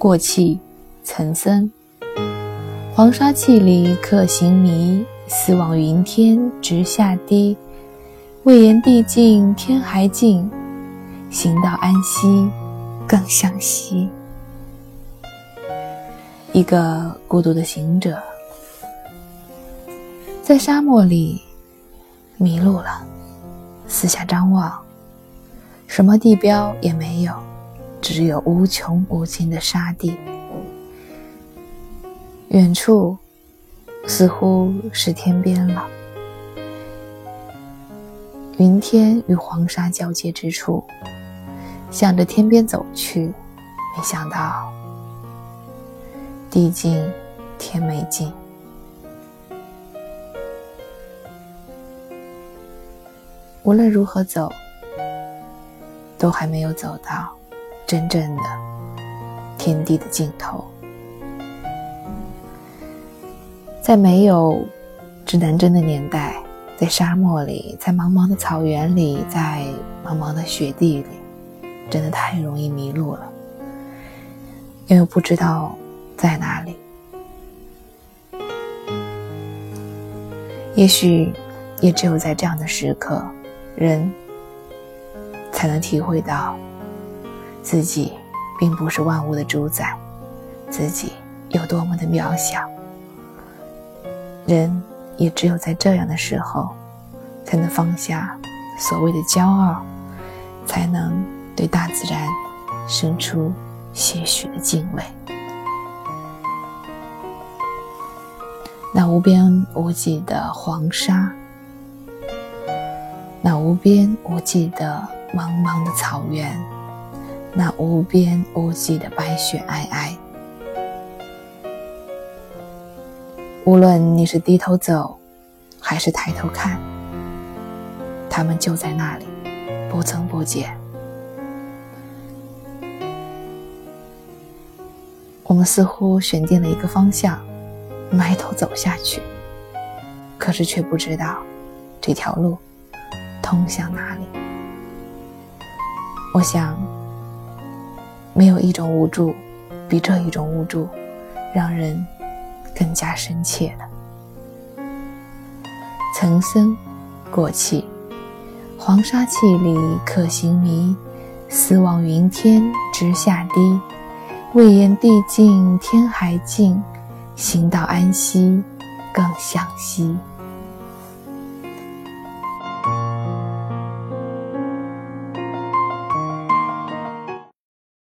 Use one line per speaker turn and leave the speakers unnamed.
过气，岑参。黄沙气里客行迷，思望云天直下低。未言地尽天还近，行到安息更向西。一个孤独的行者，在沙漠里迷路了，四下张望，什么地标也没有。只有无穷无尽的沙地，远处似乎是天边了。云天与黄沙交接之处，向着天边走去，没想到地尽天没尽。无论如何走，都还没有走到。真正的天地的尽头，在没有指南针的年代，在沙漠里，在茫茫的草原里，在茫茫的雪地里，真的太容易迷路了，因为不知道在哪里。也许，也只有在这样的时刻，人才能体会到。自己并不是万物的主宰，自己有多么的渺小。人也只有在这样的时候，才能放下所谓的骄傲，才能对大自然生出些许的敬畏。那无边无际的黄沙，那无边无际的茫茫的草原。那无边无际的白雪皑皑，无论你是低头走，还是抬头看，他们就在那里，不增不减。我们似乎选定了一个方向，埋头走下去，可是却不知道这条路通向哪里。我想。没有一种无助，比这一种无助让人更加深切的。岑参过气，黄沙气里客行迷，思望云天直下低。未言地尽天还静，行到安息更向西。